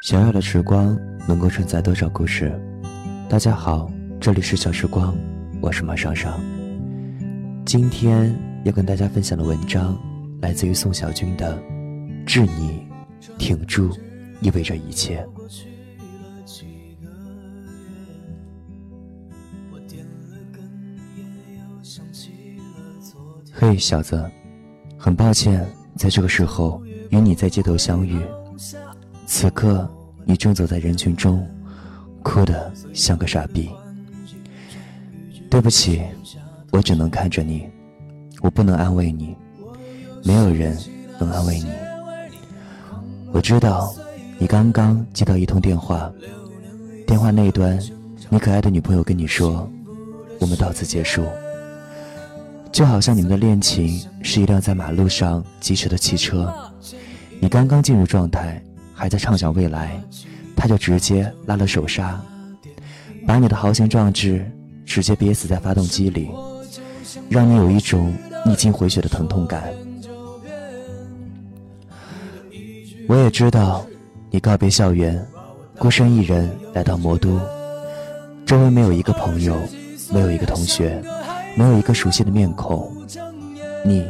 小小的时光能够承载多少故事？大家好，这里是小时光，我是马尚尚。今天要跟大家分享的文章来自于宋小军的《致你，挺住，意味着一切》。嘿，小子，很抱歉，在这个时候与你在街头相遇。此刻，你正走在人群中，哭得像个傻逼。对不起，我只能看着你，我不能安慰你，没有人能安慰你。我知道，你刚刚接到一通电话，电话那一端，你可爱的女朋友跟你说，我们到此结束。就好像你们的恋情是一辆在马路上疾驰的汽车，你刚刚进入状态，还在畅想未来，他就直接拉了手刹，把你的豪情壮志直接憋死在发动机里，让你有一种逆境回血的疼痛感。我也知道，你告别校园，孤身一人来到魔都，周围没有一个朋友，没有一个同学。没有一个熟悉的面孔，你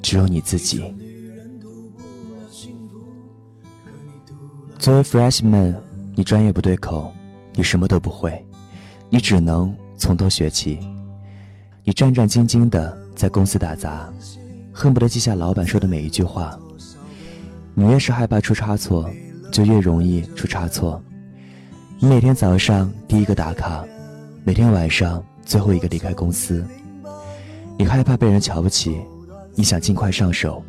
只有你自己。作为 freshman，你专业不对口，你什么都不会，你只能从头学起。你战战兢兢的在公司打杂，恨不得记下老板说的每一句话。你越是害怕出差错，就越容易出差错。你每天早上第一个打卡，每天晚上最后一个离开公司。你害怕被人瞧不起，你想尽快上手，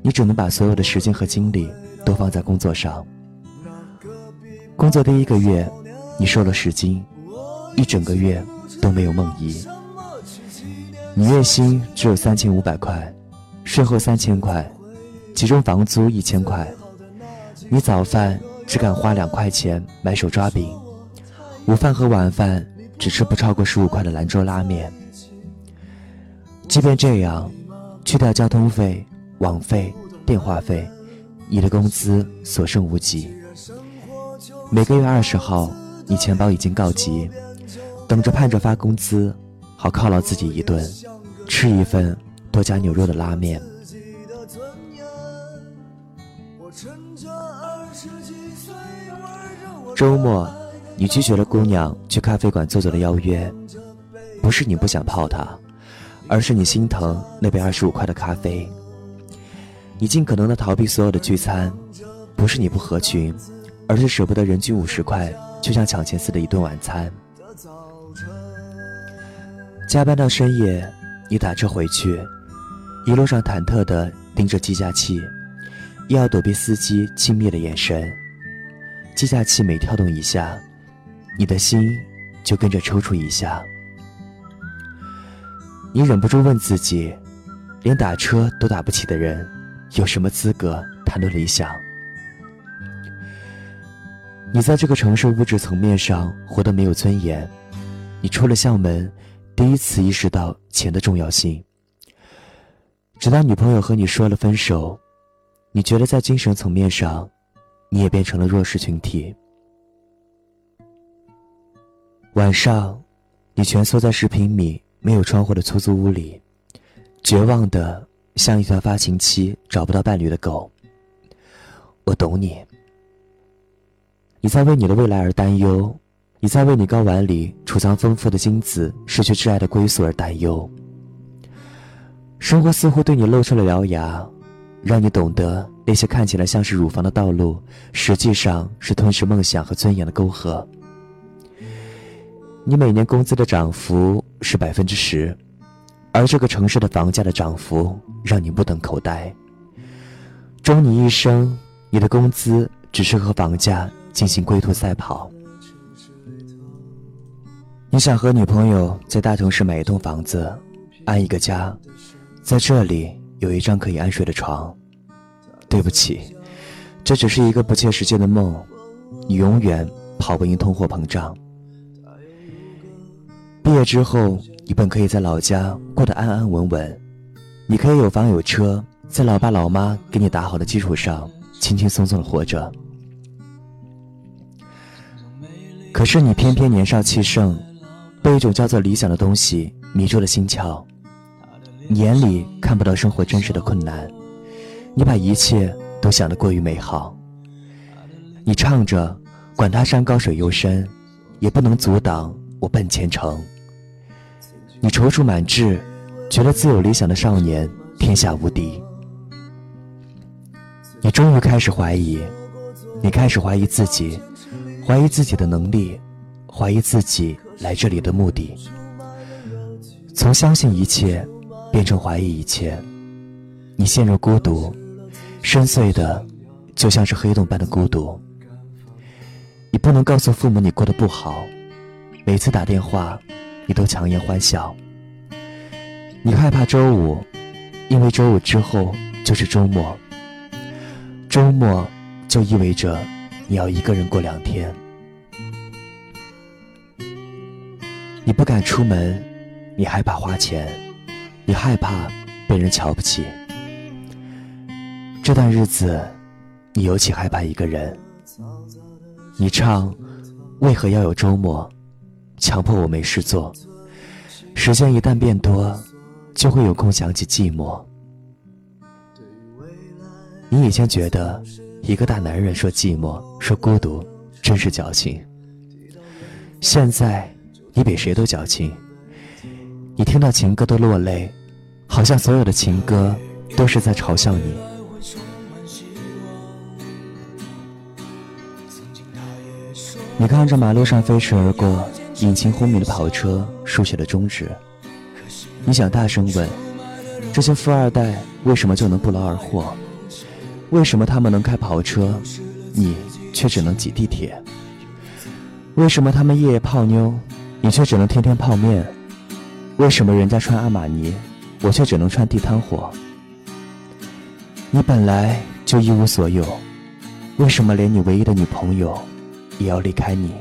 你只能把所有的时间和精力都放在工作上。工作第一个月，你瘦了十斤，一整个月都没有梦遗。你月薪只有三千五百块，税后三千块，其中房租一千块。你早饭只敢花两块钱买手抓饼，午饭和晚饭只吃不超过十五块的兰州拉面。即便这样，去掉交通费、网费、电话费，你的工资所剩无几。每个月二十号，你钱包已经告急，等着盼着发工资，好犒劳自己一顿，吃一份多加牛肉的拉面。周末，你拒绝了姑娘去咖啡馆坐坐的邀约，不是你不想泡她。而是你心疼那杯二十五块的咖啡，你尽可能的逃避所有的聚餐，不是你不合群，而是舍不得人均五十块就像抢钱似的一顿晚餐。加班到深夜，你打车回去，一路上忐忑的盯着计价器，又要躲避司机轻蔑的眼神。计价器每跳动一下，你的心就跟着抽搐一下。你忍不住问自己：连打车都打不起的人，有什么资格谈论理想？你在这个城市物质层面上活得没有尊严。你出了校门，第一次意识到钱的重要性。直到女朋友和你说了分手，你觉得在精神层面上，你也变成了弱势群体。晚上，你蜷缩在十平米。没有窗户的出租屋里，绝望的像一条发情期找不到伴侣的狗。我懂你，你在为你的未来而担忧，你在为你睾丸里储藏丰富的精子失去挚爱的归宿而担忧。生活似乎对你露出了獠牙，让你懂得那些看起来像是乳房的道路，实际上是吞噬梦想和尊严的沟壑。你每年工资的涨幅是百分之十，而这个城市的房价的涨幅让你目瞪口呆。终你一生，你的工资只是和房价进行龟兔赛跑。你想和女朋友在大城市买一栋房子，安一个家，在这里有一张可以安睡的床。对不起，这只是一个不切实际的梦，你永远跑不赢通货膨胀。毕业之后，你本可以在老家过得安安稳稳，你可以有房有车，在老爸老妈给你打好的基础上，轻轻松松的活着。可是你偏偏年少气盛，被一种叫做理想的东西迷住了心窍，眼里看不到生活真实的困难，你把一切都想得过于美好。你唱着“管他山高水又深，也不能阻挡我奔前程”。你踌躇满志，觉得自有理想的少年天下无敌。你终于开始怀疑，你开始怀疑自己。怀疑自己的能力，怀疑自己来这里的目的，从相信一切变成怀疑一切，你陷入孤独，深邃的就像是黑洞般的孤独。你不能告诉父母你过得不好，每次打电话你都强颜欢笑。你害怕周五，因为周五之后就是周末，周末就意味着。你要一个人过两天，你不敢出门，你害怕花钱，你害怕被人瞧不起。这段日子，你尤其害怕一个人。你唱，为何要有周末，强迫我没事做。时间一旦变多，就会有空想起寂寞。你以前觉得。一个大男人说寂寞，说孤独，真是矫情。现在你比谁都矫情。你听到情歌都落泪，好像所有的情歌都是在嘲笑你。你看着马路上飞驰而过、引擎轰鸣的跑车，竖起了中指。你想大声问：这些富二代为什么就能不劳而获？为什么他们能开跑车，你却只能挤地铁？为什么他们夜夜泡妞，你却只能天天泡面？为什么人家穿阿玛尼，我却只能穿地摊货？你本来就一无所有，为什么连你唯一的女朋友也要离开你？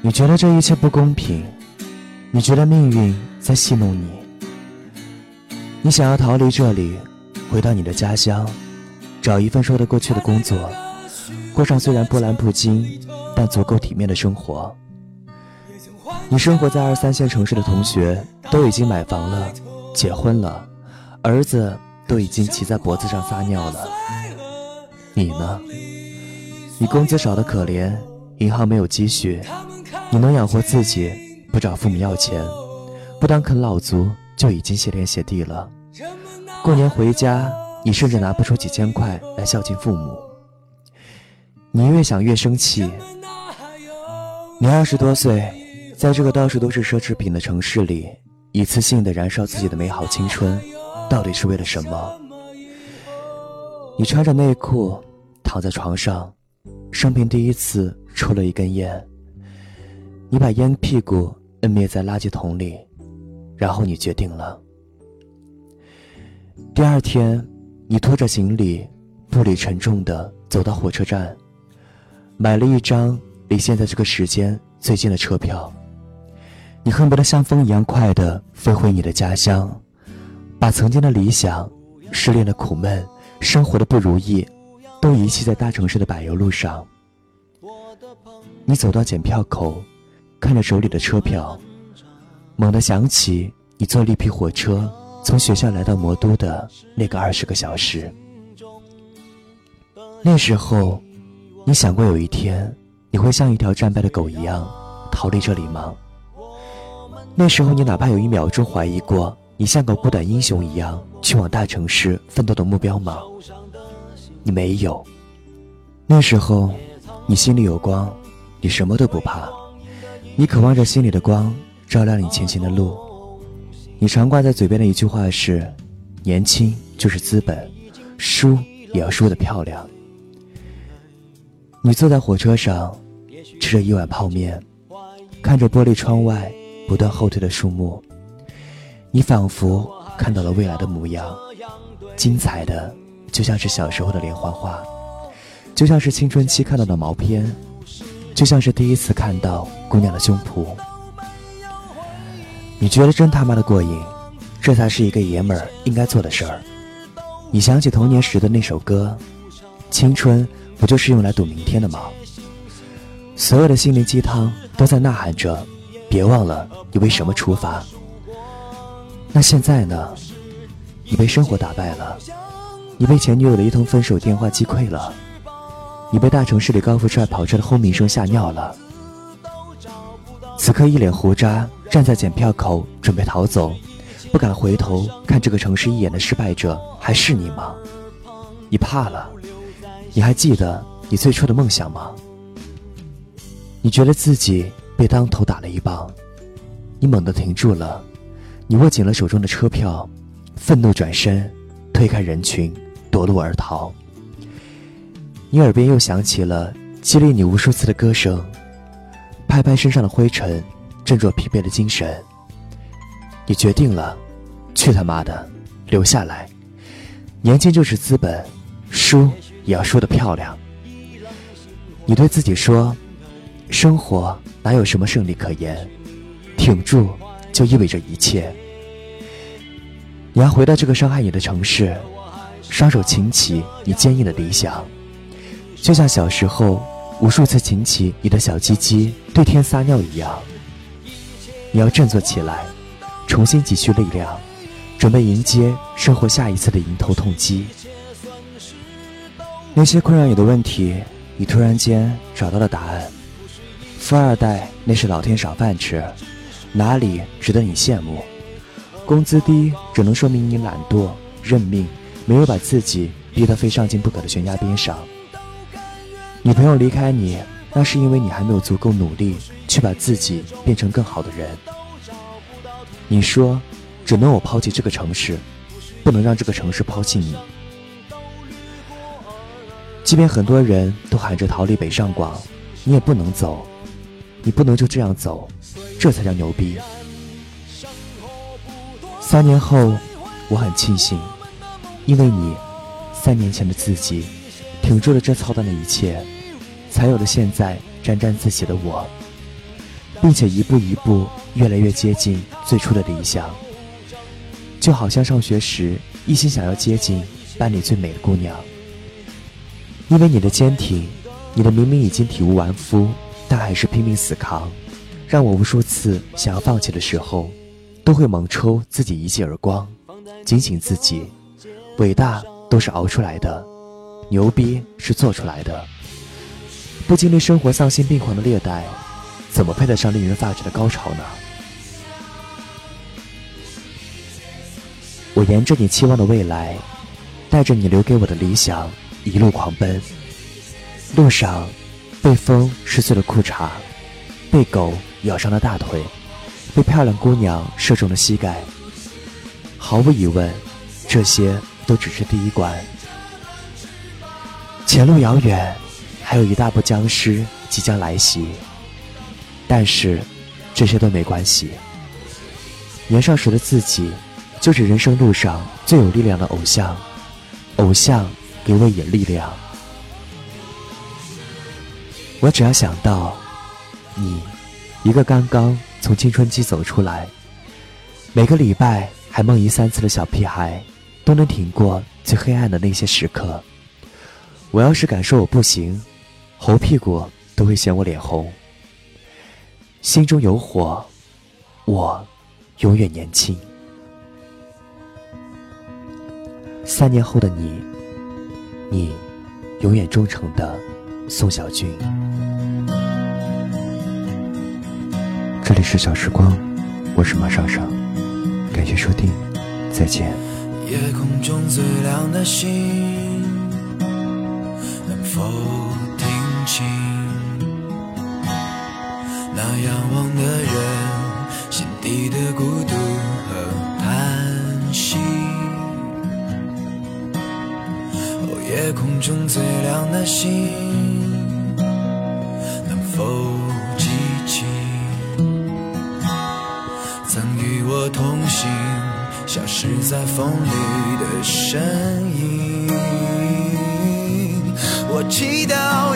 你觉得这一切不公平？你觉得命运在戏弄你？你想要逃离这里？回到你的家乡，找一份说得过去的工作，过上虽然波澜不惊，但足够体面的生活。你生活在二三线城市的同学都已经买房了，结婚了，儿子都已经骑在脖子上撒尿了。你呢？你工资少得可怜，银行没有积蓄，你能养活自己，不找父母要钱，不当啃老族，就已经谢天谢地了。过年回家，你甚至拿不出几千块来孝敬父母。你越想越生气。你二十多岁，在这个到处都是奢侈品的城市里，一次性的燃烧自己的美好青春，到底是为了什么？你穿着内裤躺在床上，生平第一次抽了一根烟。你把烟屁股摁灭在垃圾桶里，然后你决定了。第二天，你拖着行李，步履沉重地走到火车站，买了一张离现在这个时间最近的车票。你恨不得像风一样快地飞回你的家乡，把曾经的理想、失恋的苦闷、生活的不如意，都遗弃在大城市的柏油路上。你走到检票口，看着手里的车票，猛地想起你坐绿皮火车。从学校来到魔都的那个二十个小时，那时候，你想过有一天你会像一条战败的狗一样逃离这里吗？那时候，你哪怕有一秒钟怀疑过你像个孤胆英雄一样去往大城市奋斗的目标吗？你没有。那时候，你心里有光，你什么都不怕，你渴望着心里的光照亮你前行的路。你常挂在嘴边的一句话是：“年轻就是资本，输也要输得漂亮。”你坐在火车上，吃着一碗泡面，看着玻璃窗外不断后退的树木，你仿佛看到了未来的模样，精彩的就像是小时候的连环画，就像是青春期看到的毛片，就像是第一次看到姑娘的胸脯。你觉得真他妈的过瘾，这才是一个爷们儿应该做的事儿。你想起童年时的那首歌，青春不就是用来赌明天的吗？所有的心灵鸡汤都在呐喊着：别忘了你为什么出发。那现在呢？你被生活打败了，你被前女友的一通分手电话击溃了，你被大城市里高富帅跑车的轰鸣声吓尿了。此刻一脸胡渣站在检票口准备逃走，不敢回头看这个城市一眼的失败者，还是你吗？你怕了？你还记得你最初的梦想吗？你觉得自己被当头打了一棒，你猛地停住了，你握紧了手中的车票。愤怒转身，推开人群，夺路而逃。你耳边又响起了激励你无数次的歌声，拍拍身上的灰尘，振作疲惫的精神。你决定了，去他妈的，留下来！年轻就是资本，输也要输得漂亮。你对自己说，生活哪有什么胜利可言，挺住就意味着一切。你要回到这个伤害你的城市，双手擎起你坚硬的理想，就像小时候无数次擎起你的小鸡鸡对天撒尿一样。你要振作起来，重新积蓄力量，准备迎接生活下一次的迎头痛击。那些困扰你的问题，你突然间找到了答案。富二代那是老天赏饭吃，哪里值得你羡慕？工资低只能说明你懒惰认命，没有把自己逼得非上进不可的悬崖边上。女朋友离开你，那是因为你还没有足够努力去把自己变成更好的人。你说，只能我抛弃这个城市，不能让这个城市抛弃你。即便很多人都喊着逃离北上广，你也不能走，你不能就这样走，这才叫牛逼。三年后，我很庆幸，因为你，三年前的自己，挺住了这操蛋的一切，才有了现在沾沾自喜的我，并且一步一步越来越接近最初的理想。就好像上学时一心想要接近班里最美的姑娘，因为你的坚挺，你的明明已经体无完肤，但还是拼命死扛，让我无数次想要放弃的时候。都会猛抽自己一记耳光，警醒自己：伟大都是熬出来的，牛逼是做出来的。不经历生活丧心病狂的虐待，怎么配得上令人发指的高潮呢？我沿着你期望的未来，带着你留给我的理想，一路狂奔。路上，被风撕碎了裤衩，被狗咬伤了大腿。被漂亮姑娘射中了膝盖。毫无疑问，这些都只是第一关。前路遥远，还有一大波僵尸即将来袭。但是，这些都没关系。年少时的自己，就是人生路上最有力量的偶像。偶像给我以力量。我只要想到你，一个刚刚。从青春期走出来，每个礼拜还梦遗三次的小屁孩，都能挺过最黑暗的那些时刻。我要是敢说我不行，猴屁股都会嫌我脸红。心中有火，我永远年轻。三年后的你，你永远忠诚的宋小军。这里是小时光，我是马少少，感谢收听，再见。夜空中最亮的星，能否听清那仰望的人心底的孤独和叹息？哦，夜空中最亮的星，能否记起曾与？我同行，消失在风里的身影。我祈祷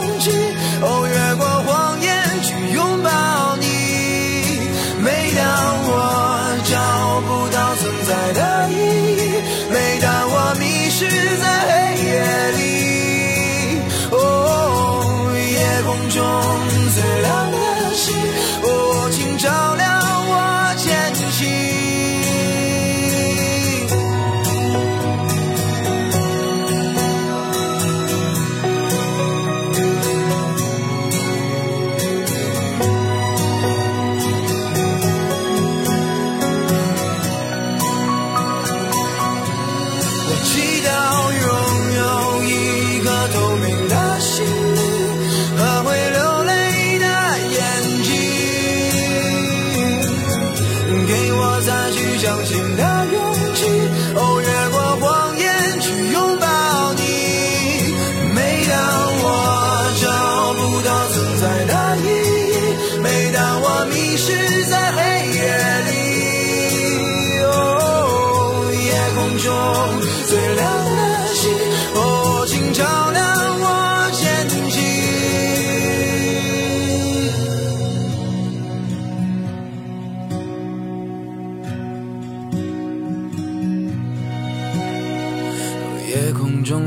气，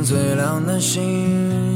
最亮的星，